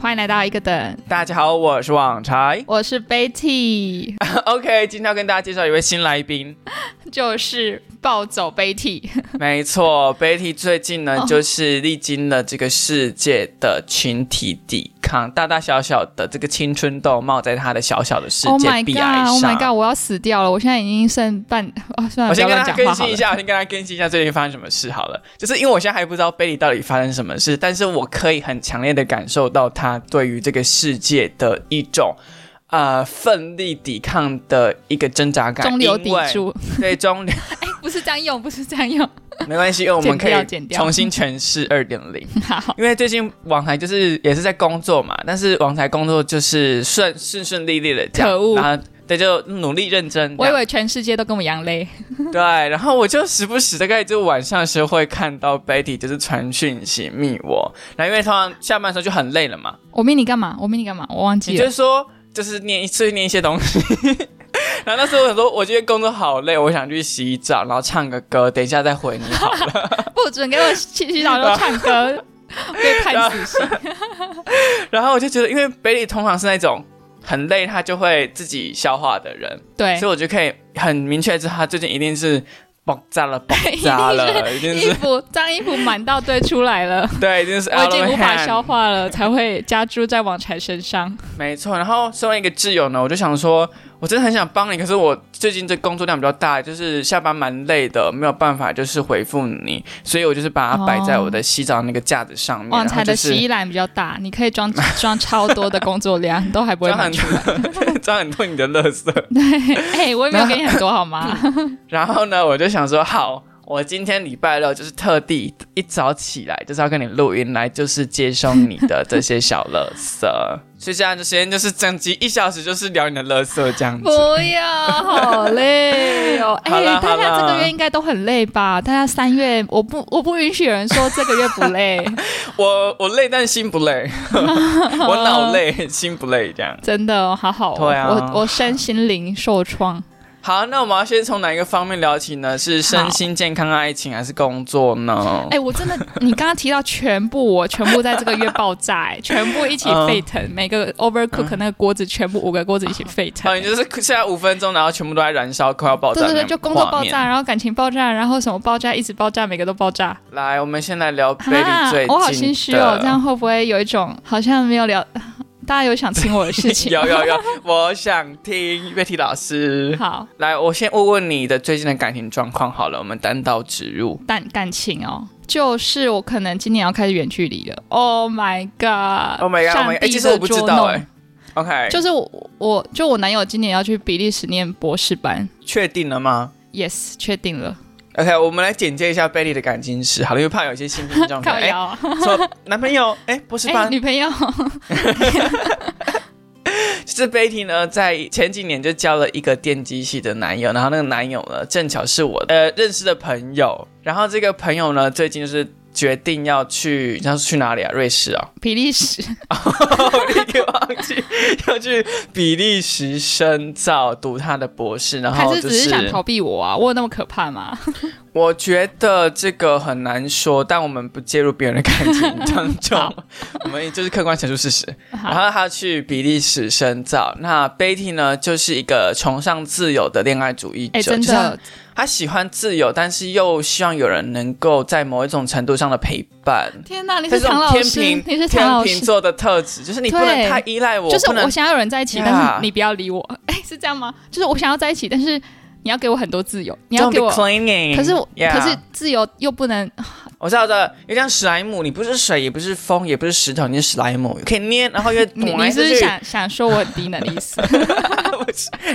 欢迎来到一个等，大家好，我是网柴。我是 Betty，OK，今天要跟大家介绍一位新来宾。就是暴走 Betty。没错，Betty 最近呢，哦就是历经了这个世界的群体抵抗，大大小小的这个青春痘冒在他的小小的世 Oh 界 my god！Oh。my god！我要死掉了！我现在已经剩半……哦，算了，我先跟大家要乱讲话好了。更新一下，我先跟大家更新一下最近发生什么事好了。就是因为我现在还不知道 Betty 到底发生什么事，但是我可以很强烈的感受到他对于这个世界的一种。呃，奋力抵抗的一个挣扎感，中流砥，柱，对中流 哎，不是这样用，不是这样用。没关系，因为我们可以重新诠释二点零。好，因为最近网台就是也是在工作嘛，但是网台工作就是顺顺顺利利的这样，可恶然后对就努力认真，我以为全世界都跟我一样累。对，然后我就时不时大概就晚上的时候会看到 Betty 就是传讯息密我，然后因为通常下班的时候就很累了嘛，我密你干嘛？我密你干嘛？我忘记了。就说就是念碎念一些东西。然后那时候我想说，我今天工作好累，我想去洗澡，然后唱个歌，等一下再回你好了。不准给我去洗澡就唱歌，被判死刑。然后我就觉得，因为 Betty 通常是那种很累，他就会自己消化的人，对所以，我就可以很明确知道他最近一定是爆炸了，爆炸了，一定衣服脏衣服满到堆出来了。对，一定是我已经无法消化了，才会加注在网柴身上。没错。然后身为一个挚友呢，我就想说，我真的很想帮你，可是我最近这工作量比较大，就是下班蛮累的，没有办法就是回复你，所以我就是把它摆在我的洗澡那个架子上面，网柴然后就是的洗衣篮比较大，你可以装装超多的工作量，都还不会装很满出来。装很多你的垃圾。对，哎、我也没有给你很多好吗？然后呢，我就想说，好，我今天礼拜六就是特地一早起来，就是要跟你录音来，就是接收你的这些小垃圾。所以这样的时间就是整集一小时，就是聊你的垃圾这样子。不要，好累哦！哎、大家这个月应该都很累吧？大家三月，我不我不允许有人说这个月不累，我我累，但心不累，我脑累，心不累，这样。真的好好、哦。对啊我我身心灵受创。好，那我们要先从哪一个方面聊起呢？是身心健康、爱情，还是工作呢？哎、我真的，你刚刚提到全部，我全部在这个月爆炸、哎，全部一起沸腾，每个 overcook 那个锅子，全部五个锅子一起沸腾。哦，你就是现在五分钟，然后全部都在燃烧，快要爆炸对对对，就工作。爆炸，然后感情爆炸，然后什么爆炸，一直爆炸，每个都爆炸。来，我们先来聊 Betty 最近的。我好心虚哦，这样会不会有一种好像没有聊？大家有想听我的事情？有有有，我想听月体老师。好，来，我先问问你的最近的感情状况好了，我们单刀直入。感感情哦，就是我可能今年要开始远距离了。Oh my god！Oh my god！Oh 上 my god！哎、帝其实我不知道哎、OK，就是我我就我男友今年要去比利时念博士班确定了吗，yes，确定了。？OK，我们来简介一下 Betty 的感情史，好了，因为怕有一些新听众 可能哎，说男朋友？哎，博士哎，班，女朋友，就是 Betty 呢，在前几年就交了一个电机系的男友，然后那个男友呢，正巧是我呃认识的朋友，然后这个朋友呢，最近就是决定要去，你知道是去哪里啊？瑞士啊、比利时，我立刻忘记要去比利时深造读他的博士，然后就是只是想逃避我啊？我有那么可怕吗？我觉得这个很难说，但我们不介入别人的感情当中，我们就是客观陈述事实。然好，后他去比利时深造，那 Betty 呢，就是一个崇尚自由的恋爱主义者，就是他喜欢自由，但是又希望有人能够在某一种程度上的陪伴。天哪，你是唐老师，你是天。秤座的特质，就是你不能太依赖我，就是我想要有人在一起，但是你不要理我。哎，是这样吗？就是我想要在一起，但是你要给我很多自由，你要给我，clinging。可是我 Yeah 可是自由又不能，我知道的，有点像史莱姆，你不是水，也不是风，也不是石头，你是史莱姆，可以捏，然后又你 你是不是想想说我很低能的意思？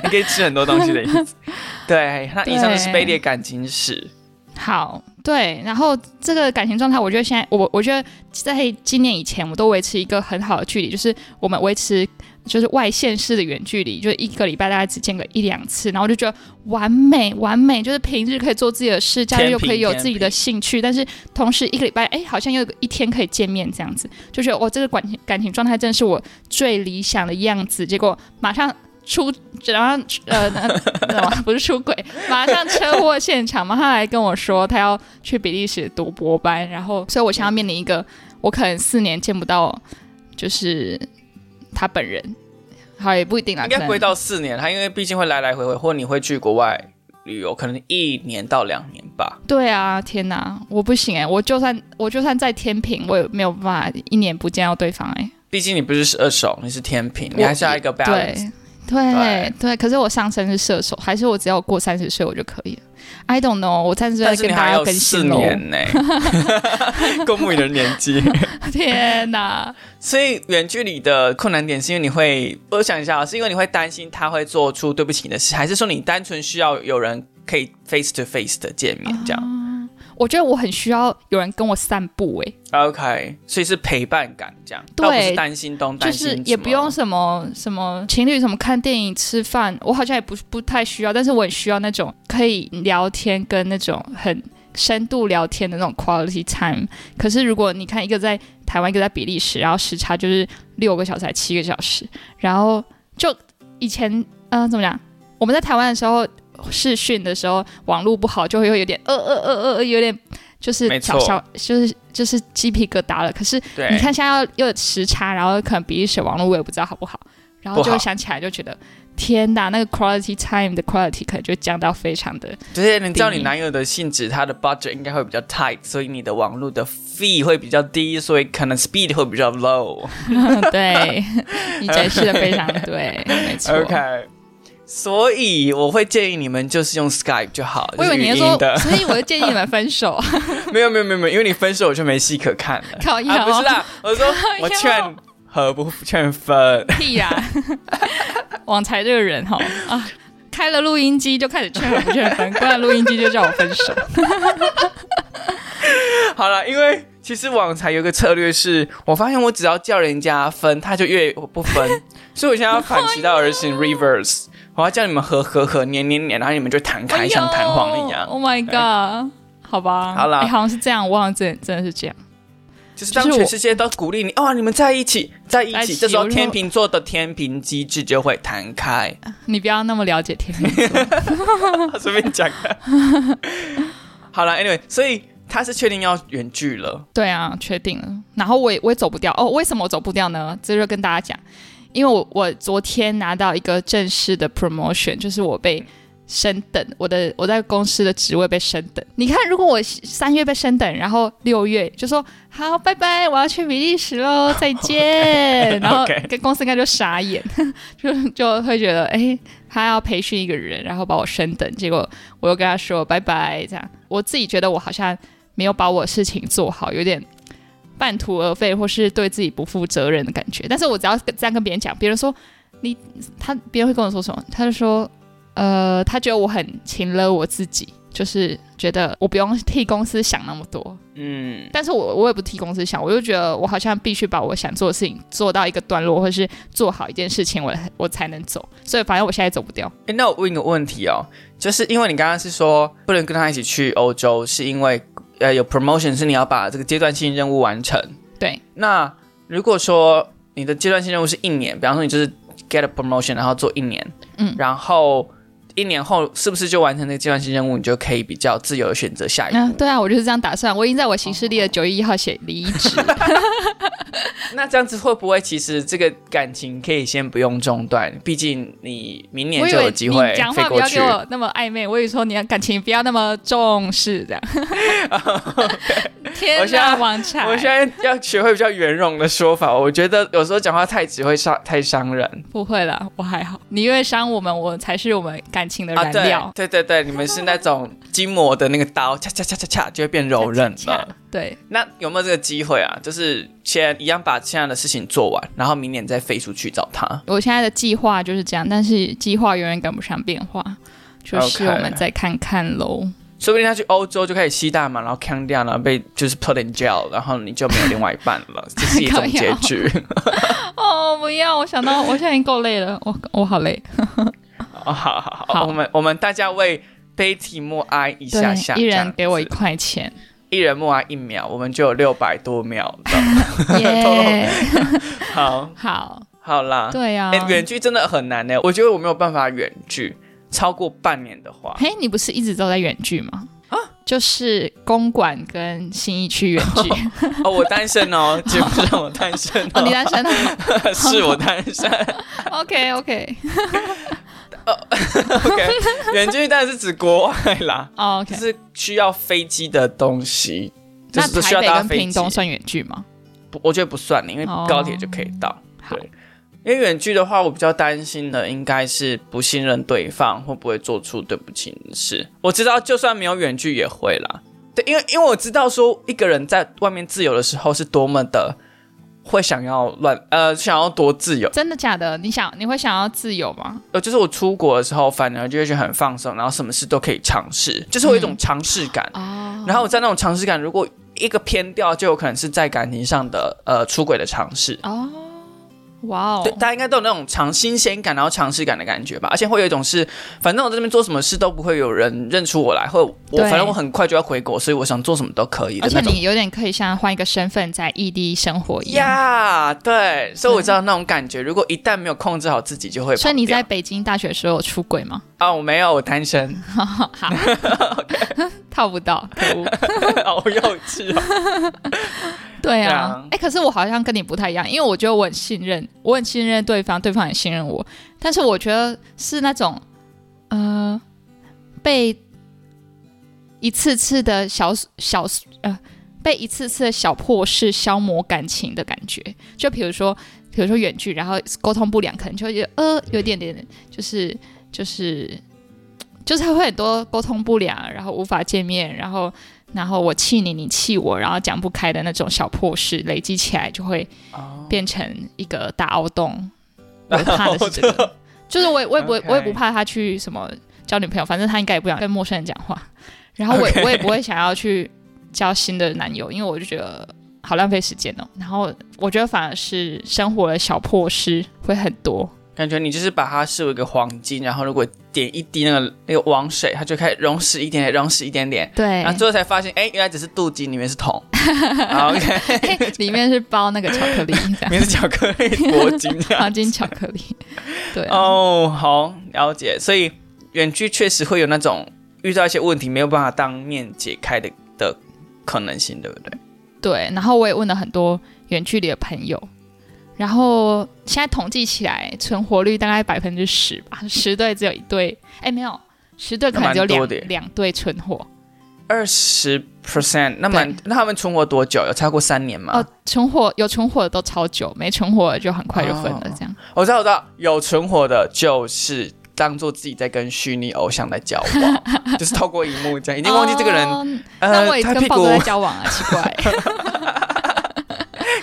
你可以吃很多东西的意思。对，那以上就是对 Betty 的感情史。好，对，然后这个感情状态，我觉得现在我我觉得在今年以前，我都维持一个很好的距离，就是我们维持就是外县市的远距离，就是一个礼拜大概只见个一两次，然后我就觉得完美完美，就是平日可以做自己的事，假日又可以有自己的兴趣，但是同时一个礼拜哎好像又有一天可以见面这样子，就觉得我、哦、这个感情感情状态真的是我最理想的样子，结果马上。出，然后呃，呃 什么不是出轨，马上车祸现场嘛，他来跟我说他要去比利时读博班，然后，所以我想要面临一个我可能四年见不到就是他本人。好，也不一定啦，可能应该不会到四年，他因为毕竟会来来回回，或你会去国外旅游，可能一年到两年吧。对啊，天哪，我不行哎、我就算我就算在天平，我也没有办法一年不见到对方哎、毕竟你不是二手，你是天平，你还是要一个 balance。对对可是我上升是射手，还是我只要过三十岁我就可以了？I don't know，我三十岁跟大家要你还有更新喽。四年呢，公布你的年纪。天哪，所以远距离的困难点是因为你会，我想一下啊，是因为你会担心他会做出对不起你的事，还是说你单纯需要有人可以 face to face 的见面这样、我觉得我很需要有人跟我散步哎、o k 所以是陪伴感这样，对不是担心东就担心是也不用什么什么情侣什么看电影吃饭，我好像也不不太需要，但是我很需要那种可以聊天跟那种很深度聊天的那种 quality time。可是如果你看一个在台湾，一个在比利时，然后时差就是六个小时还七个小时，然后就以前嗯、呃怎么讲？我们在台湾的时候视讯的时候网络不好，就会有点呃呃呃呃，有点就是小小就是就是鸡皮疙瘩了。可是，你看现在要又有时差，然后可能比利时网络我也不知道好不好，然后就想起来就觉得天哪，那个 quality time 的 quality 可能就降到非常的就是你知道你男友的性质，他的 budget 应该会比较 tight，所以你的网络的 fee 会比较低，所以可能 speed 会比较 low。对，你解释的非常对，没错。OK，所以我会建议你们就是用 Skype 就好，我以为你说。所以我就建议你们分手，没有没有没有没有，因为你分手我就没戏可看了。靠腰、啊，不是啦，我说我劝和不劝分。屁啦！网才这个人哈啊，开了录音机就开始劝和不劝分，关了录音机就叫我分手。好了，因为其实网才有个策略是，我发现我只要叫人家分，他就越不分，所以我现在要反其道而行，reverse。我要叫你们合合合黏黏黏，然后你们就弹开，像弹簧一样。Oh my god！好吧，好啦哎好像是这样，我好像真真的是这样。就是当全世界都鼓励你，哇，你们在一起，在一起，在一起这时候天秤座的天平机制就会弹开。你不要那么了解天秤座，随便讲的。好了，anyway，所以他是确定要远距了。对啊，确定了。然后我也我也走不掉哦，为什么我走不掉呢？这就跟大家讲，因为我我昨天拿到一个正式的 promotion，就是我被升等，我的我在公司的职位被升等。你看，如果我三月被升等，然后六月就说好拜拜，我要去比利时喽，再见，然后跟公司应该就傻眼，就就会觉得哎。他要培训一个人，然后把我升等，结果我又跟他说拜拜，这样我自己觉得我好像没有把我事情做好，有点半途而废，或是对自己不负责任的感觉。但是我只要这样跟别人讲，别人说你他，别人会跟我说什么？他就说，呃，他觉得我很勤了我自己，就是觉得我不用替公司想那么多。嗯，但是我我也不替公司想，我就觉得我好像必须把我想做的事情做到一个段落，或是做好一件事情，我我才能走。所以反正我现在走不掉。哎，那我问一个问题哦，就是因为你刚刚是说不能跟他一起去欧洲，是因为呃有 promotion 是你要把这个阶段性任务完成。对，那如果说你的阶段性任务是一年，比方说你就是 get a promotion，然后做一年，嗯然后一年后是不是就完成那个阶段性任务，你就可以比较自由的选择下一步？嗯、对啊，我就是这样打算。我已经在我行事历的九月一号写离职。那这样子会不会其实这个感情可以先不用中断？毕竟你明年就有机会讲话不飞过去。要给我那么暧昧，我以为说你的感情不要那么重视这样。天我现在哪，王才，我现在要学会比较圆融的说法，我觉得有时候讲话太直会伤太伤人不会啦，我还好。你因为伤我们，我才是我们感情的啊！对燃料。对对对，你们是那种筋膜的那个刀，恰恰恰恰恰就会变柔韧了。对，那有没有这个机会啊？就是先一样把现在的事情做完，然后明年再飞出去找他。我现在的计划就是这样，但是计划永远赶不上变化，就是我们再看看喽。说不定他去欧洲就开始吸大麻，然后扛掉，然后被就是 put in jail，然后你就没有另外一半了，这是一种结局。哦，不要！我想到我现在已经够累了，我我好累。哦，好好好，我们我们大家为 Betty 默哀一下下，一人给我一子块钱，一人默哀一秒，我们就有六百多秒的。耶！好，好，好啦，对啊哎、。远距真的很难呢，我觉得我没有办法远距超过半年的话，嘿，你不是一直都在远距吗？就是公馆跟新一区远距。哦，我单身哦，基本上我单身哦，你单身啊是我单身。？OK OK OK，远距当然是指国外啦，哦就 OK。是需要飞机的东西，就那是需要搭飞机。屏东算远距吗？不我觉得不算，因为哦高铁就可以到。好对，因为远距的话，我比较担心的应该是不信任对方，会不会做出对不起的事。我知道，就算没有远距也会啦。对，因为因为我知道说一个人在外面自由的时候是多么的会想要乱呃想要多自由。真的假的？你想你会想要自由吗？呃，就是我出国的时候，反而就会觉得很放松，然后什么事都可以尝试，就是我有一种尝试感。哦，然后我在那种尝试感，如果一个偏掉，就有可能是在感情上的呃出轨的尝试。哦，哇哦对，，大家应该都有那种尝新鲜感，然后尝试感的感觉吧。而且会有一种是，反正我在这边做什么事都不会有人认出我来，或我反正我很快就要回国，所以我想做什么都可以的而且。你有点可以像换一个身份在异地生活一样。呀对，所以我知道那种感觉。如果一旦没有控制好自己，就会所以你在北京大学的时候有出轨吗？啊，我没有，我单身，好，套不到，可恶。好幼稚哦。对啊哎、可是我好像跟你不太一样，因为我觉得我很信任，我很信任对方，对方也信任我。但是我觉得是那种，呃，被一次次的小小呃，被一次次的小破事消磨感情的感觉。就比如说，比如说远距，然后沟通不良，可能就会觉得呃，有一点点就是就是 就是会很多沟通不良，然后无法见面，然后然后我气你，你气我，然后讲不开的那种小破事，累积起来就会哦变成一个大凹洞。我怕的是这个，就是我也我也不会我也不怕他去什么交女朋友，反正他应该也不想跟陌生人讲话。然后我我也不会想要去交新的男友，因为我就觉得好浪费时间哦。然后我觉得反而是生活的小破事会很多。感觉你就是把它视为一个黄金，然后如果点一滴那个那个王水，它就开始溶蚀一点点，溶蚀一点点，对然后最后才发现，哎，原来只是镀金，里面是铜。好 OK，里面是包那个巧克力，这里面是巧克力铂金。黄金巧克力。对啊、哦，好了解。所以远距确实会有那种遇到一些问题没有办法当面解开的的可能性，对不对？对，然后我也问了很多远距离的朋友，然后现在统计起来存活率大概百分之十吧，十对只有一对，哎没有，十对可能只有两两对存活。二十 percent，那蛮那他们存活多久？有超过三年吗？哦，存活有存活的都超久，没存活的就很快就分了哦，这样。我知道，我知道，有存活的就是当做自己在跟虚拟偶像在交往，就是透过荧幕这样，已经忘记这个人。哦呃，那我也跟豹哥在交往啊，奇怪，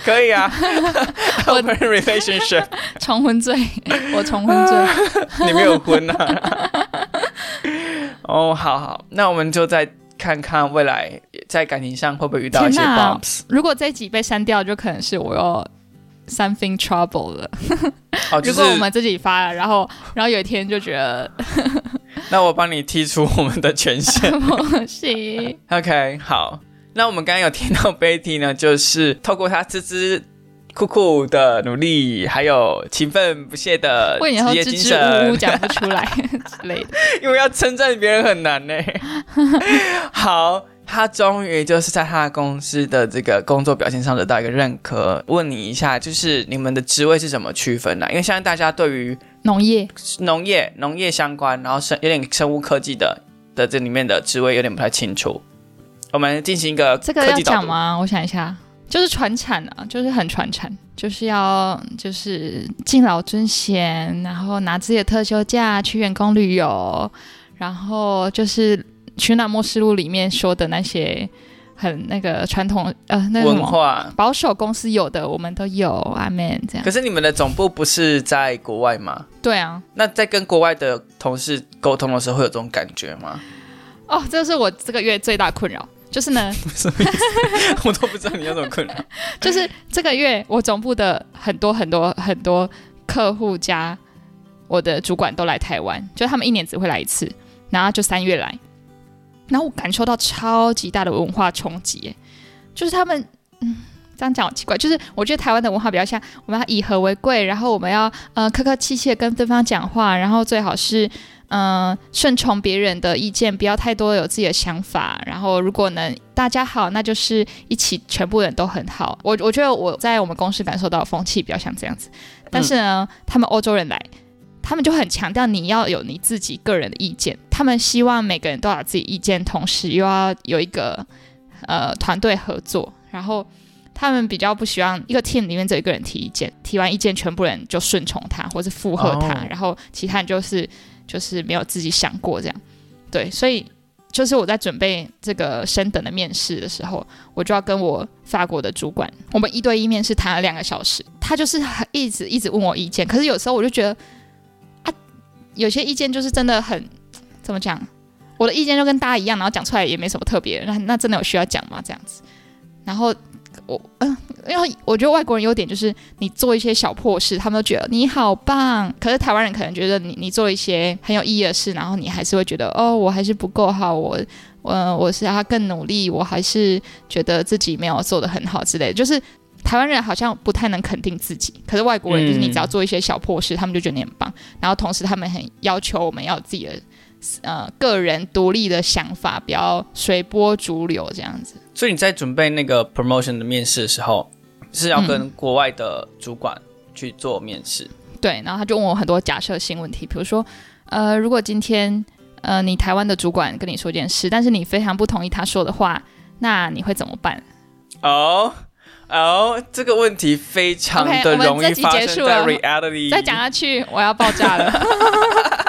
可以啊，open relationship，重婚罪，我重婚罪。你没有婚啊？哦，好好，那我们就再看看未来在感情上会不会遇到一些天哪 bumps。如果这一集被删掉，就可能是我要 something trouble 了。哦，就是如果我们自己发了，然后然后有一天就觉得那我帮你剔除我们的权限。不行，OK，好，那我们刚刚有听到 Betty 呢，就是透过她孜孜酷酷的努力，还有勤奋不懈的职业精支支吾吾神，讲不出来之类的。因为要称赞别人很难呢。好，他终于就是在他的公司的这个工作表现上得到一个认可。问你一下，就是你们的职位是怎么区分的？因为现在大家对于农业农业、农业相关，然后生有点生物科技的的这里面的职位有点不太清楚。我们进行一个这个要。讲吗？我想一下，就是传产啊，就是很传产，就是要就是敬老尊贤，然后拿自己的特休假去员工旅游，然后就是《取暖末世录》里面说的那些很那个传统呃那个文化。保守公司有的我们都有，阿 man 这样可。是你们的总部不是在国外吗？对啊，那在跟国外的同事沟通的时候，会有这种感觉吗？哦，这是我这个月最大困扰。就是呢？我都不知道你有什么困扰。就是这个月我总部的很多很多很多客户加我的主管都来台湾，就他们一年只会来一次，然后就三月来，然后我感受到超级大的文化冲击，就是他们嗯。这样讲好奇怪，就是我觉得台湾的文化比较像我们要以和为贵，然后我们要呃客客气气的跟对方讲话，然后最好是嗯，顺从别人的意见，不要太多有自己的想法。然后，如果能大家好，那就是一起全部人都很好。我我觉得我在我们公司感受到风气比较像这样子。但是呢，他们欧洲人来，他们就很强调你要有你自己个人的意见。他们希望每个人都有自己意见，同时又要有一个呃团队合作。然后他们比较不希望一个 team 里面只有一个人提意见，提完意见全部人就顺从他或是附和他，然后其他人就是。就是没有自己想过这样，对，所以就是我在准备这个升等的面试的时候，我就要跟我法国的主管，我们一对一面试谈了两个小时，他就是一直一直问我意见，可是有时候我就觉得啊，有些意见就是真的很怎么讲，我的意见就跟大家一样，然后讲出来也没什么特别，那那真的有需要讲吗？这样子，然后。我嗯，因为我觉得外国人优点就是你做一些小破事，他们都觉得你好棒。可是台湾人可能觉得你你做一些很有意义的事，然后你还是会觉得哦，我还是不够好，我我我是要更努力，我还是觉得自己没有做的很好之类。就是台湾人好像不太能肯定自己，可是外国人就是你只要做一些小破事，他们就觉得你很棒。然后同时他们很要求我们要自己的。呃，个人独立的想法，不要随波逐流这样子。所以你在准备那个 promotion 的面试的时候，是要跟国外的主管去做面试。对，然后他就问我很多假设性问题，比如说，呃，如果今天呃你台湾的主管跟你说一件事，但是你非常不同意他说的话，那你会怎么办？哦哦，这个问题非常的容易发生在 reality。再讲下去，我要爆炸了。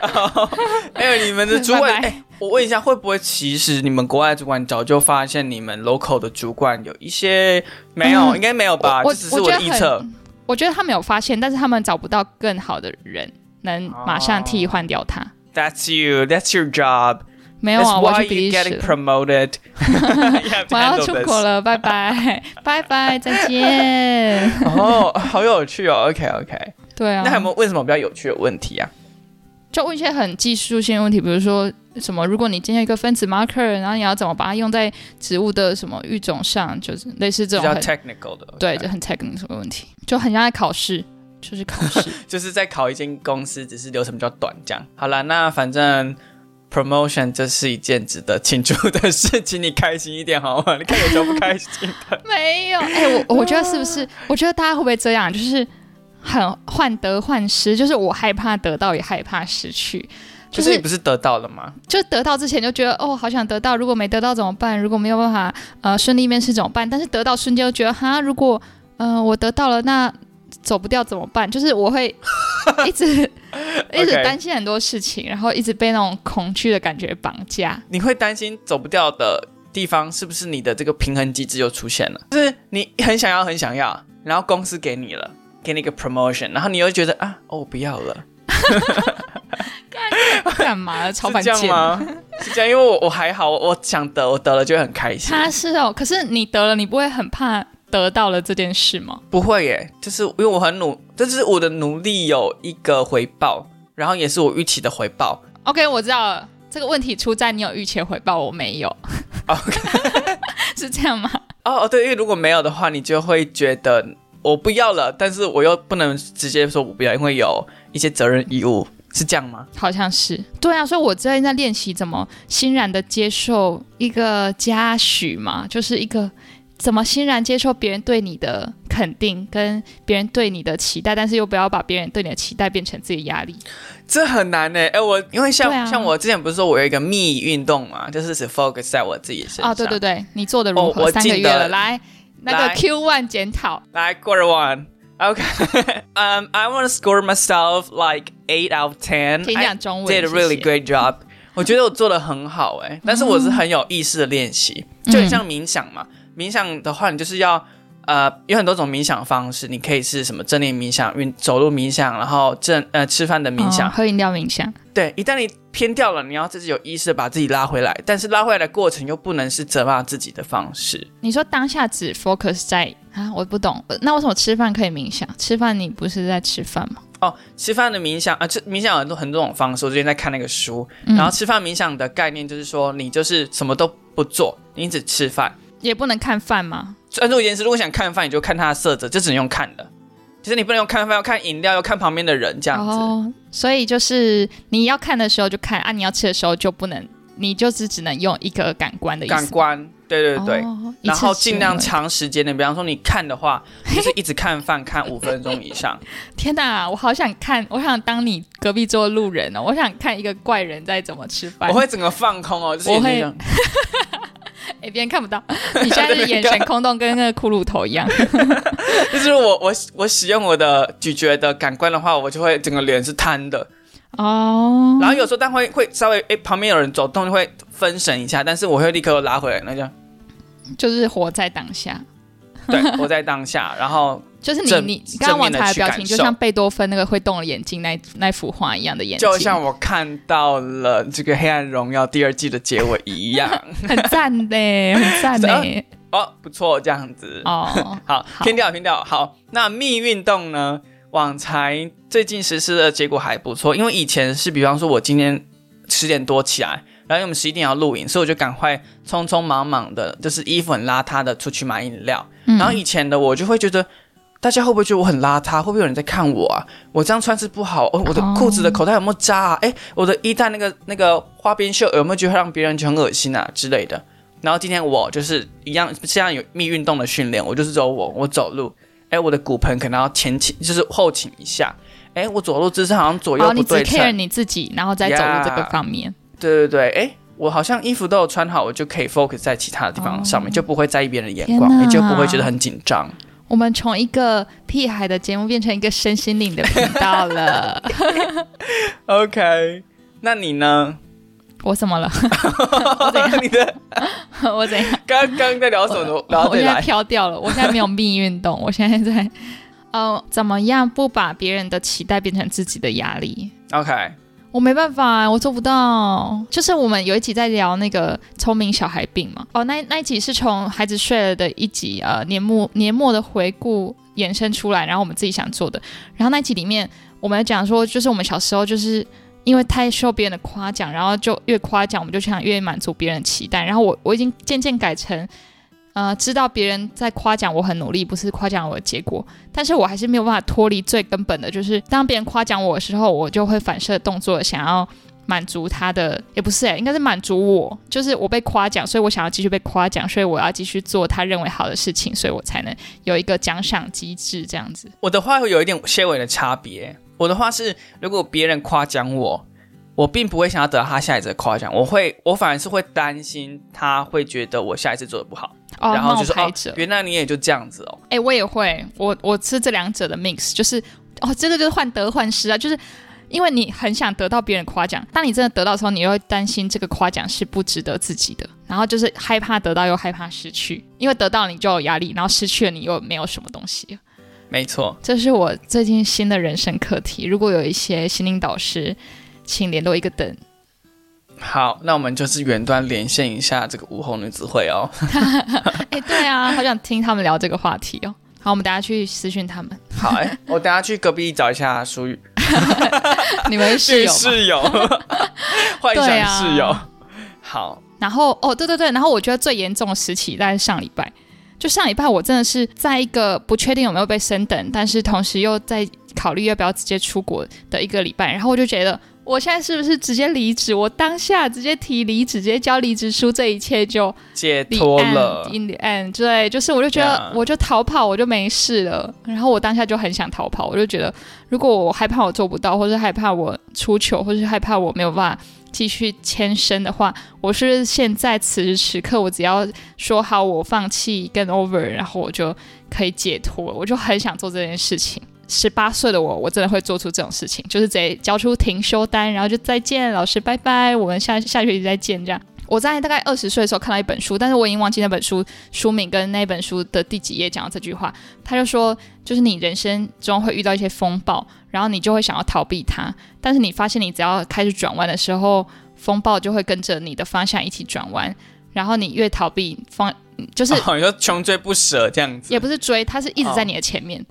还有你们的主管，哎，我问一下，会不会其实你们国外主管早就发现你们 local 的主管有一些没有，应该没有吧？这只是我的预测。我觉得他们有发现，但是他们找不到更好的人能马上替换掉他。That's you. That's your job. 没有啊，我去比利时。Promoted. 我要出国了，拜拜，拜拜，再见。哦，好有趣哦。OK OK。对啊。那有没有为什么比较有趣的问题啊？就问一些很技术性问题，比如说什么，如果你今天一个分子 marker，然后你要怎么把它用在植物的什么育种上，就是类似这种很 technical 的，对，就很 technical 的问题，就很像在考试，就是考试，就是在考一间公司，只是流程比较短这样。好了，那反正 promotion 这是一件值得庆祝的事情，你开心一点好吗？你看有什么不开心的？没有，哎，我我觉得是不是？我觉得大家会不会这样？就是。很患得患失，就是我害怕得到，也害怕失去。就是你不是得到了吗？就得到之前就觉得哦，好想得到。如果没得到怎么办？如果没有办法呃顺利面试怎么办？但是得到瞬间就觉得哈，如果呃我得到了，那走不掉怎么办？就是我会一直一直担心很多事情，然后一直被那种恐惧的感觉绑架。你会担心走不掉的地方是不是你的这个平衡机制又出现了？就是你很想要很想要，然后公司给你了。给你一个 promotion，然后你又觉得啊，哦，我不要了，干嘛？超反贱吗？是这样，因为我我还好，我想得，我得了就会很开心。他是哦，可是你得了，你不会很怕得到了这件事吗？不会耶，就是因为我很努，就是我的努力有一个回报，然后也是我预期的回报。OK，我知道了，这个问题出在你有预期回报，我没有。OK，是这样吗？哦哦，对，因为如果没有的话，你就会觉得。我不要了，但是我又不能直接说我不要，因为有一些责任义务，是这样吗？好像是，对啊，所以我最近在练习怎么欣然的接受一个嘉许嘛，就是一个怎么欣然接受别人对你的肯定，跟别人对你的期待，但是又不要把别人对你的期待变成自己的压力。这很难呢，哎，我因为像像我之前不是说我有一个密运动嘛，就是只 focus 在我自己身上。哦，对对对，你做的如何？三个月了，来。那个 Q one 检讨，来 quarter one。Okay. um, I want to score myself like eight out of ten. I did a really great job. 我觉得我做的很好哎，但是我是很有意识的练习，就很像冥想嘛。冥想的话，你就是要呃有很多种冥想方式，你可以是什么正念冥想、运走路冥想，然后正呃吃饭的冥想、喝饮料冥想。对，一旦你偏掉了，你要自己有意识的把自己拉回来，但是拉回来的过程又不能是责骂自己的方式。你说当下只 focus 在啊，我不懂，那为什么吃饭可以冥想？吃饭你不是在吃饭吗？哦，吃饭的冥想啊，吃冥想有很多很多种方式。我最近在看那个书，然后吃饭冥想的概念就是说，你就是什么都不做，你只吃饭，也不能看饭吗？专注一件事，如果想看饭，你就看它的色泽，就只能用看的。其实你不能用看饭，要看饮料，要看旁边的人这样子。所以就是你要看的时候就看啊，你要吃的时候就不能，你就是只能用一个感官的意思。感官，对对对。哦然后尽量。长时间的，比方说你看的话，就是一直看饭看五分钟以上。天哪，我好想看，我想当你隔壁桌的路人哦，我想看一个怪人在怎么吃饭。我会整个放空哦，就是我会哎，别人看不到，你现在是眼神空洞，跟那个骷髅头一样。就是我我我使用我的咀嚼的感官的话，我就会整个脸是瘫的。哦，然后有时候但会会稍微哎旁边有人走动就会分神一下，但是我会立刻拉回来，那这样就是活在当下。对活在当下，然后就是你你你刚刚王正面地才的表情，就像贝多芬那个会动的眼睛那那幅画一样的眼睛，就像我看到了这个《黑暗荣耀》第二季的结尾一样。很赞呢，很赞呢。哦，不错，这样子。哦，好，好偏掉偏掉。好，那密运动呢？网才最近实施的结果还不错，因为以前是比方说我今天十点多起来，然后因为我们十一点要录影，所以我就赶快匆匆忙忙的，就是衣服很邋遢的出去买饮料。嗯然后以前的我就会觉得。大家会不会觉得我很邋遢？会不会有人在看我啊？我这样穿是不好哦。我的裤子的口袋有没有扎啊？哎，我的衣带那个那个花边袖有没有觉得让别人觉得很恶心啊之类的？然后今天我就是一样，这样有密运动的训练，我就是走我我走路，哎，我的骨盆可能要前倾，就是后倾一下，哎，我走路姿势好像左右然后哦你只不对 care 称，你自己，然后再走路这个方面。对对对，哎，我好像衣服都有穿好，我就可以 focus 在其他的地方上面，就不会在意别人的眼光，也就不会觉得很紧张。我们从一个屁孩的节目变成一个身心灵的频道了。OK，那你呢？我怎么了？我怎样？你的 我怎样？刚刚在聊什么？我现在飘掉了，我现在没有命运动，我现在在，呃，怎么样不把别人的期待变成自己的压力？OK，我没办法，我做不到。就是我们有一集在聊那个聪明小孩病嘛，哦，那那一集是从孩子睡了的一集，呃，年末年末的回顾延伸出来，然后我们自己想做的。然后那一集里面，我们讲说，就是我们小时候就是因为太受别人的夸奖，然后就越夸奖，我们就想越满足别人的期待。然后我我已经渐渐改成。呃，知道别人在夸奖我很努力，不是夸奖我的结果，但是我还是没有办法脱离最根本的，就是当别人夸奖我的时候，我就会反射动作想要满足他的，也不是诶、应该是满足我，就是我被夸奖，所以我想要继续被夸奖，所以我要继续做他认为好的事情，所以我才能有一个奖赏机制这样子。我的话会有一点些微的差别。我的话是，如果别人夸奖我，我并不会想要得到他下一次的夸奖，我会，我反而是会担心他会觉得我下一次做的不好，哦，然后就说哦冒牌者，，原来你也就这样子哦。哎、我也会，我我吃这两者的 mix，就是哦，这个就是患得患失啊，就是因为你很想得到别人夸奖，当你真的得到的时候，你又会担心这个夸奖是不值得自己的，然后就是害怕得到又害怕失去，因为得到你就有压力，然后失去了你又没有什么东西。没错，这是我最近新的人生课题。如果有一些心灵导师，请联络一个等。好，那我们就是远端连线一下这个午后女子会哦。哎，对啊，好想听他们聊这个话题哦。好，我们等下去私讯他们。好，哎，我等下去隔壁找一下淑宇，你们是室友吗？室友，幻想啊室友。好，然后哦，对对对，然后我觉得最严重的时期大概是上礼拜，就上礼拜我真的是在一个不确定有没有被升等，但是同时又在考虑要不要直接出国的一个礼拜，然后我就觉得我现在是不是直接离职？我当下直接提离职，直接交离职书，这一切就解脱了。in the end，对，就是我就觉得我就逃跑，我就没事了。然后我当下就很想逃跑，我就觉得如果我害怕我做不到，或者害怕我出糗，或者是害怕我没有办法继续牵身的话，我是现在此时此刻我只要说好我放弃跟 over，然后我就可以解脱。我就很想做这件事情。十八岁的我，我真的会做出这种事情，就是直接交出停休单，然后就再见，老师拜拜，我们下下学期再见这样。我在大概二十岁的时候看到一本书，但是我已经忘记那本书书名跟那本书的第几页讲到这句话。他就说，就是你人生中会遇到一些风暴，然后你就会想要逃避它，但是你发现你只要开始转弯的时候，风暴就会跟着你的方向一起转弯，然后你越逃避方，就是哦，你说穷追不舍这样子，也不是追，它是一直在你的前面。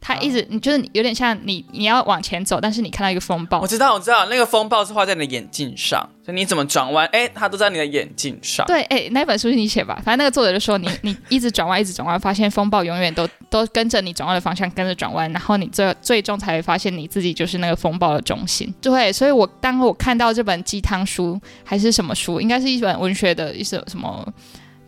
它一直你就是有点像你你要往前走，但是你看到一个风暴我，知道，我知道，那个风暴是画在你的眼镜上，所以你怎么转弯，哎，它都在你的眼镜上。对，哎，那本书是你写吧？反正那个作者就说你 你一直转弯，一直转弯，发现风暴永远都都跟着你转弯的方向跟着转弯，然后你最最终才会发现你自己就是那个风暴的中心。对，所以我当我看到这本鸡汤书还是什么书，应该是一本文学的一首什么。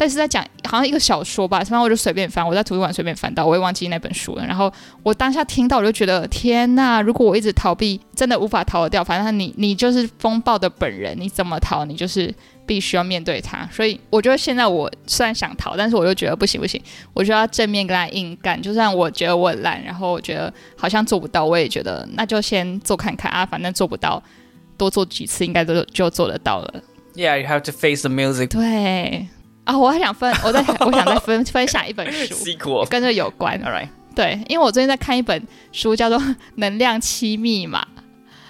但是在讲好像一个小说吧，反正我就随便翻，我在图书馆随便翻到，我也忘记那本书了。然后我当下听到，我就觉得天呐！如果我一直逃避，真的无法逃得掉。反正你你就是风暴的本人，你怎么逃，你就是必须要面对它。所以我觉得现在我虽然想逃，但是我又觉得不行不行，我就要正面跟他硬干。就算我觉得我很烂，然后我觉得好像做不到，我也觉得那就先做看看啊，反正做不到，多做几次应该都就做得到了。Yeah, you have to face the music 对啊，我还想分，我在我想再分分享一本书，跟这有关。All right，对，因为我最近在看一本书，叫做《能量七密码》。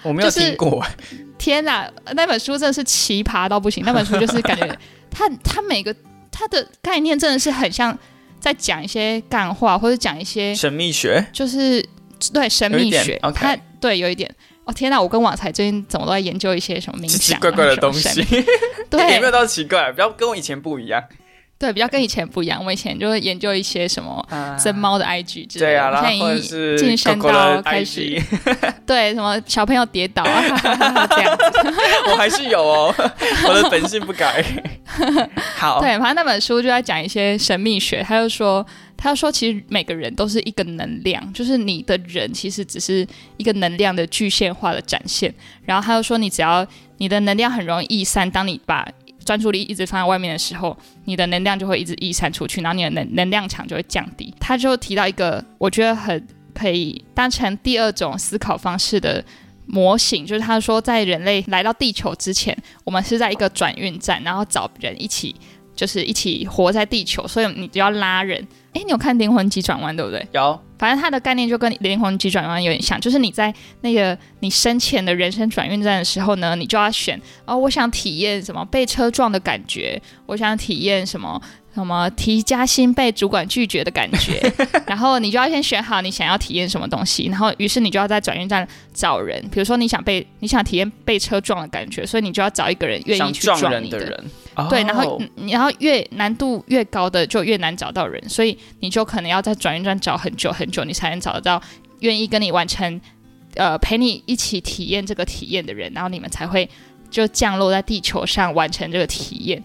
我没有就是听过。天哪，那本书真的是奇葩到不行。那本书就是感觉它它每个它的概念真的是很像在讲一些干话，或者讲一些神秘学，就是对神秘学。它对有一点。哦天哪！我跟网才最近怎么都在研究一些什么冥奇怪怪的东西，对，也没有到奇怪，比较跟我以前不一样。对，比较跟以前不一样。我以前就会研究一些什么啊真猫的 IG 之类的，对啊，然后我现在已经或者是晋升 Coco 到开始对什么小朋友跌倒啊 这样子。我还是有哦，我的本性不改。好，对，反正那本书就在讲一些神秘学，他就说，他说，其实每个人都是一个能量，就是你的人其实只是一个能量的具现化的展现。然后他就说，你只要你的能量很容易逸散，当你把专注力一直放在外面的时候，你的能量就会一直逸散出去，然后你的能能量场就会降低。他就提到一个我觉得很可以当成第二种思考方式的模型，就是他说，在人类来到地球之前，我们是在一个转运站，然后找人一起，就是一起活在地球，所以你就要拉人。诶，你有看《灵魂急转弯》对不对？有反正它的概念就跟《灵魂急转弯》有点像，就是你在那个你生前的人生转运站的时候呢，你就要选哦，我想体验什么被车撞的感觉，我想体验什么什么提加薪被主管拒绝的感觉，然后你就要先选好你想要体验什么东西，然后于是你就要在转运站找人，比如说你想被你想体验被车撞的感觉，所以你就要找一个人愿意去撞你的人，对，然后然后越难度越高的就越难找到人，所以你就可能要在转运站找很久很久，你才能找得到愿意跟你完成，呃，陪你一起体验这个体验的人，然后你们才会就降落在地球上完成这个体验。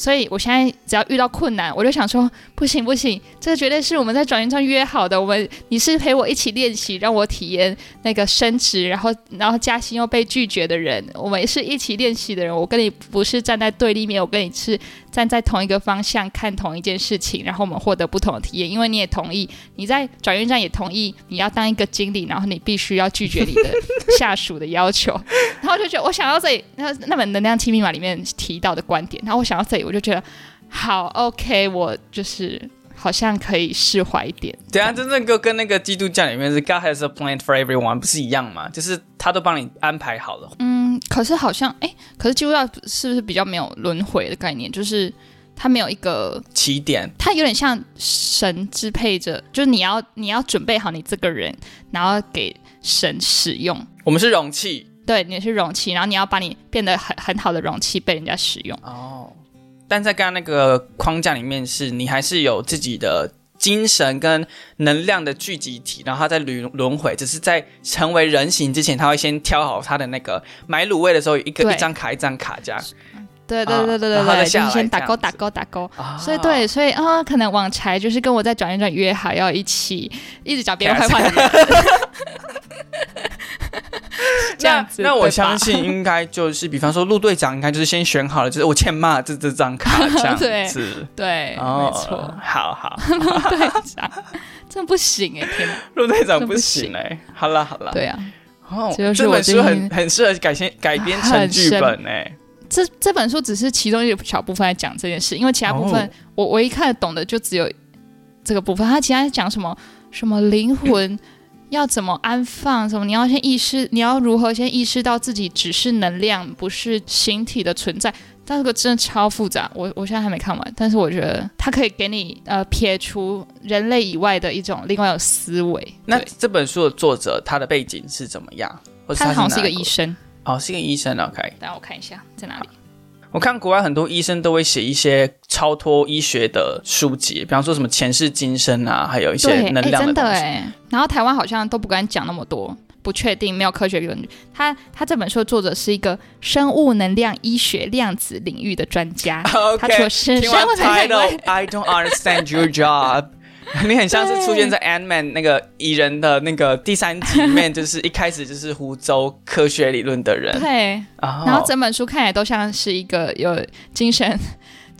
所以我现在只要遇到困难，我就想说，不行不行，这个绝对是我们在转运站约好的。我们你是陪我一起练习，让我体验那个升职，然后然后加薪又被拒绝的人。我们是一起练习的人，我跟你不是站在对立面，我跟你是站在同一个方向看同一件事情，然后我们获得不同的体验。因为你也同意，你在转运站也同意你要当一个经理，然后你必须要拒绝你的 下属的要求。然后就觉得我想到这里，那那本《能量七密码》里面提到的观点，然后我想到这里，我就觉得好 OK，我就是好像可以释怀一点。等一下真正跟跟那个基督教里面是 God has a plan for everyone 不是一样吗？就是他都帮你安排好了。嗯，可是好像哎，可是基督教是不是比较没有轮回的概念？就是它没有一个，起点它有点像神支配着，就是你要你要准备好你这个人，然后给神使用。我们是容器对，你是容器，然后你要把你变得很很好的容器被人家使用。哦，但在刚刚那个框架里面，是你还是有自己的精神跟能量的聚集体，然后他在轮轮回，只是在成为人形之前，他会先挑好他的那个买卤味的时候，一个一张卡一张卡这样。对对对对对然后再对，就先打勾打勾打勾。啊。所以对，所以啊、可能网柴就是跟我在转一转约好要一起一直讲别人坏话 这样子。那那我相信 应该就是，比方说陆队长应该就是先选好了，就是我欠骂这这张卡这样 对子。对，哦，没错，好好，陆队长真不行哎，天哪！陆队长不行行哎、好了好了，对啊，哦，这本书很很适合改编改编成剧本哎、这这本书只是其中一小部分在讲这件事，因为其他部分、哦。我唯一看得懂的就只有这个部分，它其他讲什么什么灵魂要怎么安放，什么你要先意识，你要如何先意识到自己只是能量，不是形体的存在。但这个真的超复杂，我我现在还没看完，但是我觉得它可以给你呃撇除人类以外的一种另外的思维。那这本书的作者他的背景是怎么样？或者他好像是一个医生，哦，是一个医生。OK，等下我看一下在哪里。我看国外很多医生都会写一些超脱医学的书籍，比方说什么前世今生啊，还有一些，能量真的东西。哎。然后台湾好像都不敢讲那么多，不确定，没有科学根据。他他这本书的作者是一个生物能量医学量子领域的专家，他除 OK，了是听完生物能量，I don't understand your job。你很像是出现在 Ant Man 那个蚁人的那个第三集里面，就是一开始就是湖州科学理论的人。对，哦然后整本书看起来都像是一个有精神。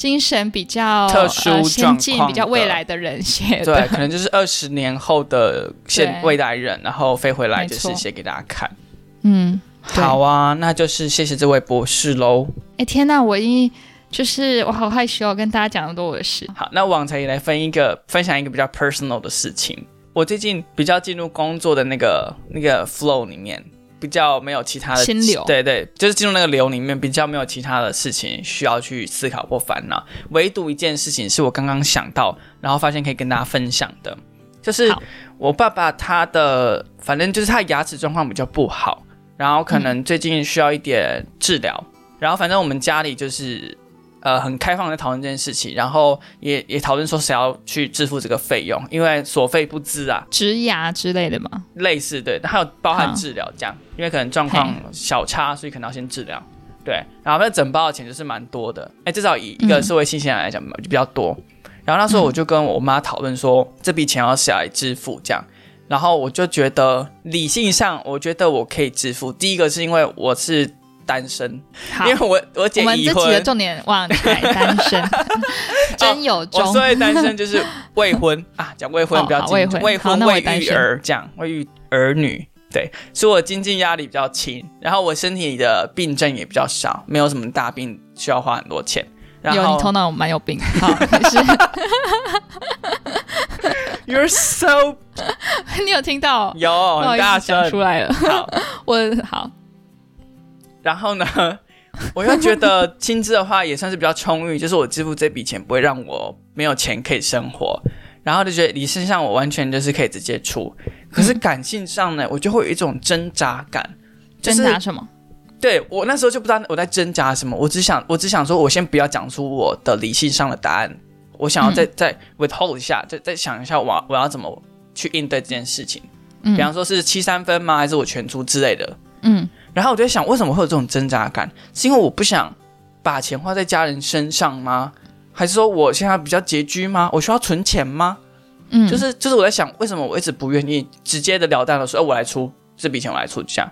精神比较特殊呃、先进、比较未的来的人写的，对，可能就是二十年后的现未来人，然后飞回来就是写给大家看。嗯，好啊，那就是谢谢这位博士喽。哎天呐，我已经就是我好害羞哦，跟大家讲那么多我的事。好，那往才也来分一个分享一个比较 personal 的事情。我最近比较进入工作的那个那个 flow 里面，比较没有其他的心流对对，就是进入那个流里面，比较没有其他的事情需要去思考或烦恼。唯独一件事情是我刚刚想到，然后发现可以跟大家分享的，就是我爸爸他的，反正就是他牙齿状况比较不好，然后可能最近需要一点治疗，然后反正我们家里就是呃很开放的讨论这件事情，然后也也讨论说谁要去支付这个费用，因为所费不赀啊，植牙之类的嘛，类似对，还有包含治疗这样，因为可能状况小差，所以可能要先治疗。对，然后那整包的钱就是蛮多的，哎，至少以一个社会新鲜人来讲就比较多。然后那时候我就跟我妈讨论说，这笔钱要谁来支付这样。然后我就觉得理性上，我觉得我可以支付。第一个是因为我是单身，因为，我我姐已我们这集的，重点忘了单身，真有我中。所谓单身就是未婚。啊，讲未婚哦比较精未婚。未好婚未育儿这样，未育儿女，对，所以我经济压力比较轻，然后我身体的病症也比较少，没有什么大病需要花很多钱。然有你后头脑蛮有病，好，没事。You're so 你有听到？有很大声，出来了。好，我好，然后呢，我又觉得薪资的话也算是比较充裕，就是我支付这笔钱不会让我没有钱可以生活，然后就觉得理性上我完全就是可以直接出，可是感性上呢，我就会有一种挣扎感，就挣扎什么？对我那时候就不知道我在挣扎什么，我只想我只想说，我先不要讲出我的理性上的答案，我想要再、再 withhold 一下，再再想一下我我要怎么去应对这件事情，嗯。比方说是七三分吗，还是我全出之类的。嗯，然后我就在想，为什么会有这种挣扎感？是因为我不想把钱花在家人身上吗？还是说我现在比较拮据吗？我需要存钱吗？嗯，就是就是我在想，为什么我一直不愿意直接的了当的说，哦，我来出这笔钱，我来出这样。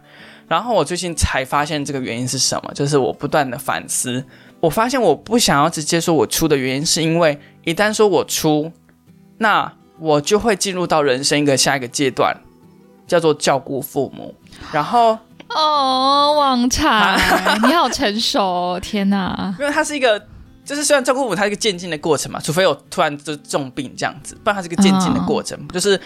然后我最近才发现这个原因是什么，就是我不断的反思，我发现我不想要直接说我出的原因，是因为一旦说我出，那我就会进入到人生一个下一个阶段，叫做照顾父母。然后，哦，旺财，啊你好成熟哦！天哪，因为它是一个，就是虽然照顾父母它是一个渐进的过程嘛，除非有突然就重病这样子，不然它是一个渐进的过程，就是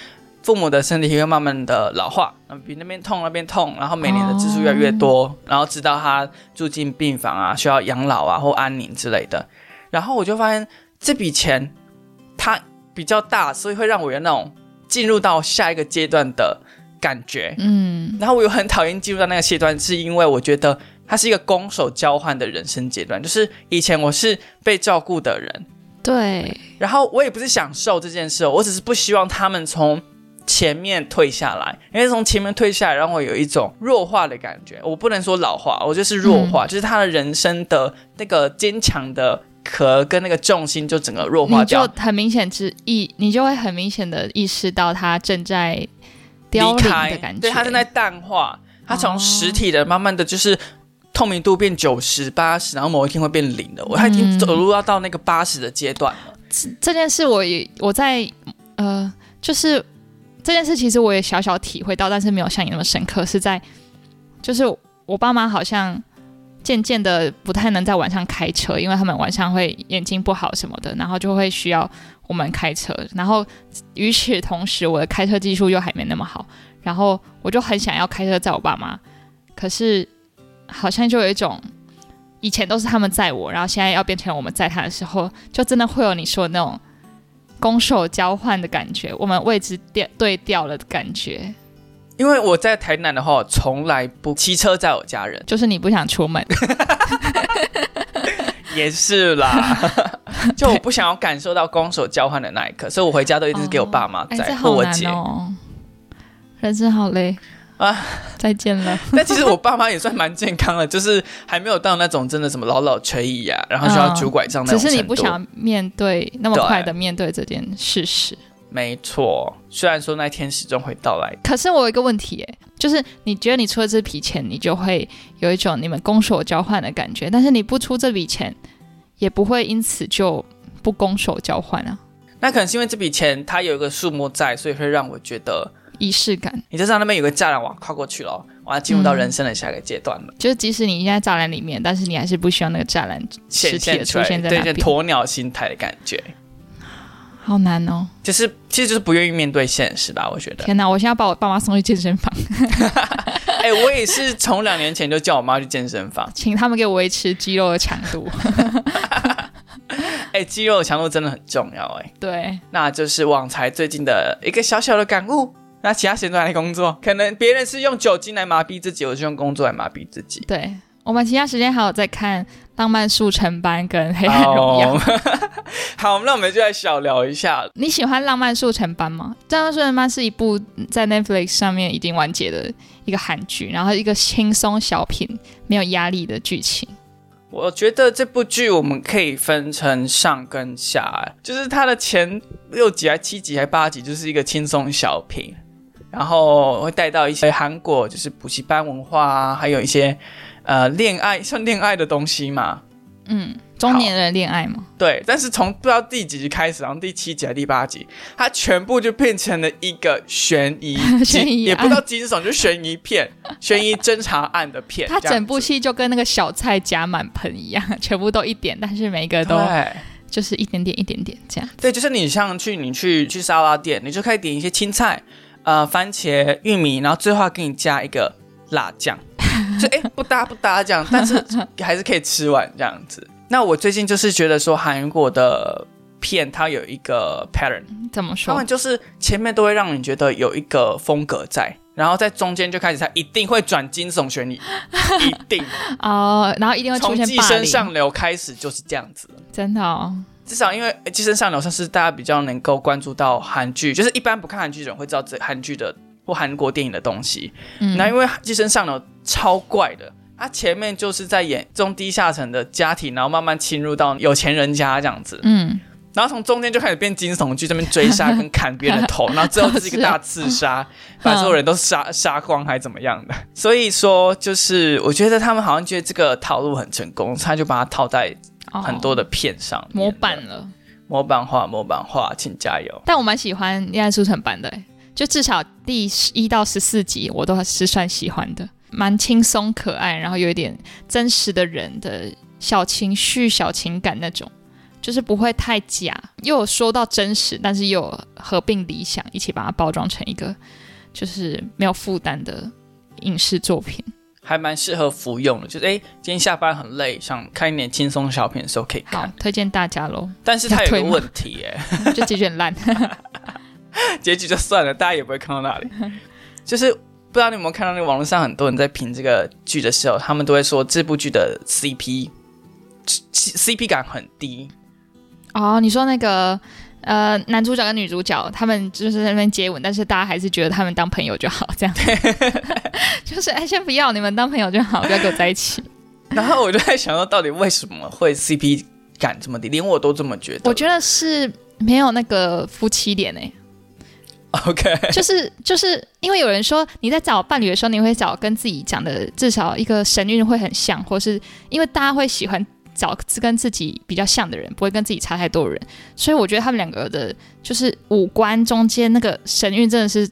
父母的身体会慢慢的老化，嗯，比那边痛那边痛，然后每年的支出越来越多，然后直到他住进病房啊，需要养老啊或安宁之类的，然后我就发现这笔钱它比较大，所以会让我有那种进入到下一个阶段的感觉，嗯，然后我又很讨厌进入到那个阶段，是因为我觉得它是一个攻守交换的人生阶段。就是以前我是被照顾的人，对，然后我也不是享受这件事哦，我只是不希望他们从前面退下来，因为从前面退下来让我有一种弱化的感觉。我不能说老化，我就是弱化，就是他的人生的那个坚强的壳跟那个重心就整个弱化你就掉。很明显之意，你就会很明显的意识到他正在凋零离开的感觉，对，它正在淡化，它从哦实体的慢慢的就是透明度变九十、八十，然后某一天会变零的。我他已经嗯走入要到那个八十的阶段了。这件事我也我在呃，就是这件事其实我也小小体会到，但是没有像你那么深刻。是在就是我爸妈好像渐渐的不太能在晚上开车，因为他们晚上会眼睛不好什么的，然后就会需要我们开车。然后与此同时，我的开车技术又还没那么好。然后我就很想要开车载我爸妈，可是好像就有一种以前都是他们载我，然后现在要变成我们载他的时候，就真的会有你说的那种攻守交换的感觉，我们位置调对调了的感觉，因为我在台南的话，我从来不骑车载我家人，就是你不想出门，也是啦，就我不想要感受到攻守交换的那一刻，所以我回家都一直是给我爸妈哎，载、这好或我姐。哦，人生好累啊啊！再见了。但其实我爸妈也算蛮健康的，就是还没有到那种真的什么老老垂椅啊，然后需要拄拐杖那只种程度。是你不想面对那么快的面对这件事实。没错，虽然说那天始终会到来，可是我有一个问题，哎，就是你觉得你出了这笔钱，你就会有一种你们攻守交换的感觉，但是你不出这笔钱，也不会因此就不攻守交换啊，那可能是因为这笔钱它有一个数目在，所以会让我觉得，仪式感。你就知道那边有个栅栏，我要跨过去了，我要进入到人生的下一个阶段了，就是即使你现在栅栏里面，但是你还是不希望那个栅栏实体的出现在那边，鸵鸟心态的感觉，好难哦！就是其实就是不愿意面对现实吧，我觉得。天哪，我现在要把我爸妈送去健身房，哎、我也是从两年前就叫我妈去健身房，请他们给我维持肌肉的强度。哎、肌肉的强度真的很重要、哎。对，那就是网才最近的一个小小的感悟。那其他时间都来工作，可能别人是用酒精来麻痹自己，我是用工作来麻痹自己。对，我们其他时间还有在看《浪漫速成班》跟《黑暗荣耀》哦 好，那我们就来小聊一下。你喜欢《浪漫速成班》吗？《浪漫速成班》是一部在 Netflix 上面已经完结的一个韩剧，然后一个轻松小品，没有压力的剧情。我觉得这部剧我们可以分成上跟下，就是它的前六集还七集还八集就是一个轻松小品，然后会带到一些韩国就是补习班文化啊，还有一些呃恋爱算恋爱的东西嘛。嗯，中年人恋爱吗？对，但是从不知道第几集开始，然后第七集还是第八集，它全部就变成了一个悬疑 悬疑也不知道惊悚，就是悬疑片、悬疑侦查案的片。它整部戏就跟那个小菜夹满盆一样，全部都一点，但是每一个都对就是一点点一点点这样。对，就是你像去你去去沙拉店，你就可以点一些青菜、呃番茄、玉米，然后最后还给你加一个辣酱，就哎不搭不搭这样，但是还是可以吃完这样子。那我最近就是觉得说韩国的片它有一个 pattern。怎么说他们？就是前面都会让你觉得有一个风格在，然后在中间就开始它一定会转惊悚悬疑，一定哦，然后一定会出从寄现霸凌，生上流开始就是这样子。真的哦。至少因为呃寄生上流算是大家比较能够关注到韩剧，就是一般不看韩剧的人会知道这韩剧的或韩国电影的东西。嗯那因为寄生上流超怪的，他前面就是在演中低下层的家庭，然后慢慢侵入到有钱人家这样子。嗯，然后从中间就开始变惊悚剧，这边追杀跟砍别人的头，然后最后就是一个大刺杀，把所有人都杀杀光还怎么样的。所以说，就是我觉得他们好像觉得这个套路很成功，他就把它套在哦很多的片上面模板了。模板化，模板化，请加油。但我蛮喜欢《恋爱速成版》的欸，就至少第一到十四集我都是算喜欢的，蛮轻松可爱，然后有一点真实的人的小情绪、小情感那种，就是不会太假，又有说到真实，但是又有合并理想，一起把它包装成一个就是没有负担的影视作品。还蛮适合服用的，就是哎，今天下班很累，想看一点轻松小品的时候可以好看。，推荐大家喽，但是它有个问题，哎，就结局很烂。结局就算了，大家也不会看到那里。就是不知道你有没有看到那个网络上很多人在评这个剧的时候，他们都会说这部剧的 CP CP 感很低。哦，你说那个呃，男主角跟女主角他们就是在那边接吻，但是大家还是觉得他们当朋友就好，这样。就是哎，先不要，你们当朋友就好，不要跟我在一起。然后我就在想说，到底为什么会 CP 感这么低？连我都这么觉得。我觉得是没有那个夫妻脸哎、OK，就是就是因为有人说你在找伴侣的时候，你会找跟自己讲的至少一个神韵会很像，或是因为大家会喜欢找跟自己比较像的人，不会跟自己差太多的人，所以我觉得他们两个的就是五官中间那个神韵真的是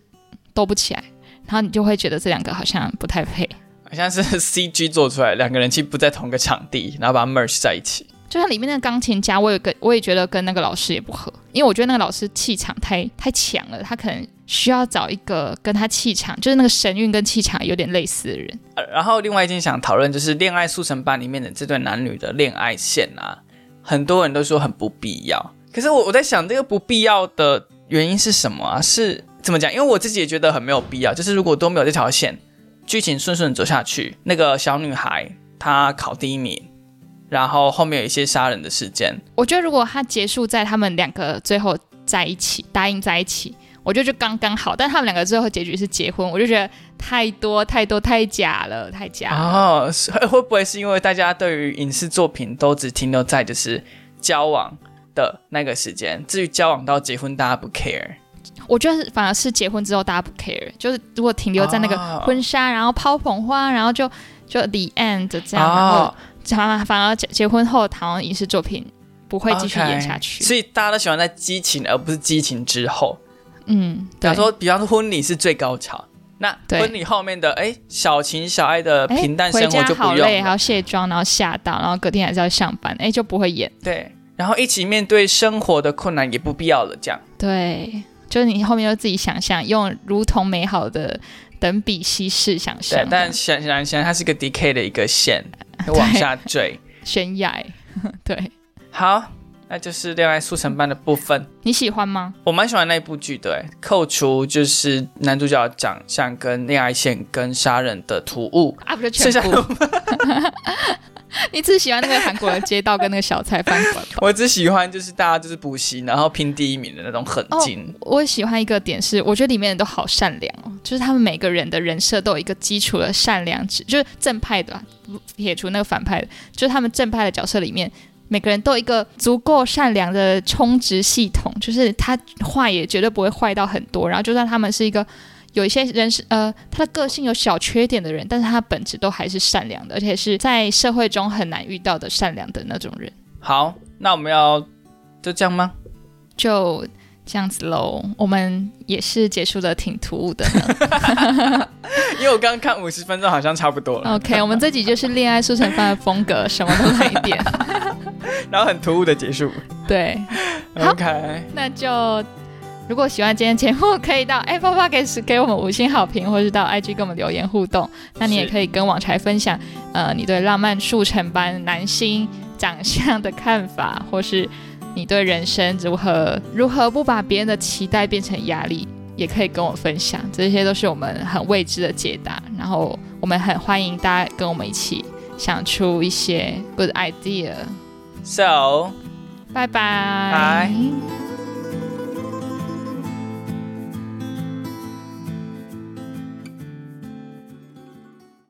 兜不起来，然后你就会觉得这两个好像不太配。好像是 CG 做出来，两个人其实不在同个场地，然后把它 merge 在一起。就像里面那个钢琴家，我有跟我也觉得跟那个老师也不合，因为我觉得那个老师气场太太强了，他可能需要找一个跟他气场，就是那个神韵跟气场有点类似的人。呃然后另外一件想讨论就是《恋爱速成班》里面的这对男女的恋爱线啊，很多人都说很不必要。可是我我在想，这个不必要的原因是什么啊？是怎么讲？因为我自己也觉得很没有必要。就是如果都没有这条线，剧情顺顺走下去，那个小女孩她考第一名，然后后面有一些杀人的事件，我觉得如果他结束在他们两个最后在一起，答应在一起，我觉得就刚刚好。但他们两个最后结局是结婚，我就觉得太多太多太假了，太假了。哦，是会会不会是因为大家对于影视作品都只停留在就是交往的那个时间，至于交往到结婚，大家不 care。我觉得反而是结婚之后大家不 care，就是如果停留在那个哦婚纱，然后抛捧花，然后就就 the end 这样，然后哦反而反而结结婚后，台湾影视作品不会继续演下去。所以大家都喜欢在激情，而不是激情之后。嗯，对比方。说，比方说婚礼是最高潮，那婚礼后面的哎小情小爱的哎平淡生活就不用好累，还了。要卸妆，然后下到，然后隔天还是要上班，哎，就不会演。对，然后一起面对生活的困难也不必要了，这样。对，就是你后面就自己想象，用如同美好的等比稀释想象对，，但显然显然它是一个 decay 的一个线，往下坠。悬崖。对好，那就是恋爱速成班的部分。你喜欢吗？我蛮喜欢那一部剧的，哎扣除就是男主角长相跟恋爱线跟杀人的突兀，啊，不就全部？你只喜欢那个韩国的街道跟那个小菜饭馆吧？我只喜欢就是大家就是补习，然后拼第一名的那种狠劲。我喜欢一个点是，我觉得里面人都好善良哦，就是他们每个人的人设都有一个基础的善良值，就是正派的啊，不撇除那个反派的，就是他们正派的角色里面。每个人都有一个足够善良的充值系统，就是他坏也绝对不会坏到很多。然后，就算他们是一个有一些人是呃，他的个性有小缺点的人，但是他本质都还是善良的，而且是在社会中很难遇到的善良的那种人。好，那我们要就这样吗？就这样子喽，我们也是结束的挺突兀的。因为我刚刚看五十分钟，好像差不多了，OK，我们这集就是恋爱速成班的风格，什么都来一点。然后很突兀的结束。对，OK，那就如果喜欢今天节目，可以到 Apple Podcast 给我们五星好评，或是到 IG 跟我们留言互动。那你也可以跟网柴分享，呃，你对浪漫速成班男星长相的看法，或是你对人生如何如何不把别人的期待变成压力，也可以跟我分享。这些都是我们很未知的解答，然后我们很欢迎大家跟我们一起想出一些 good idea。So。拜拜。拜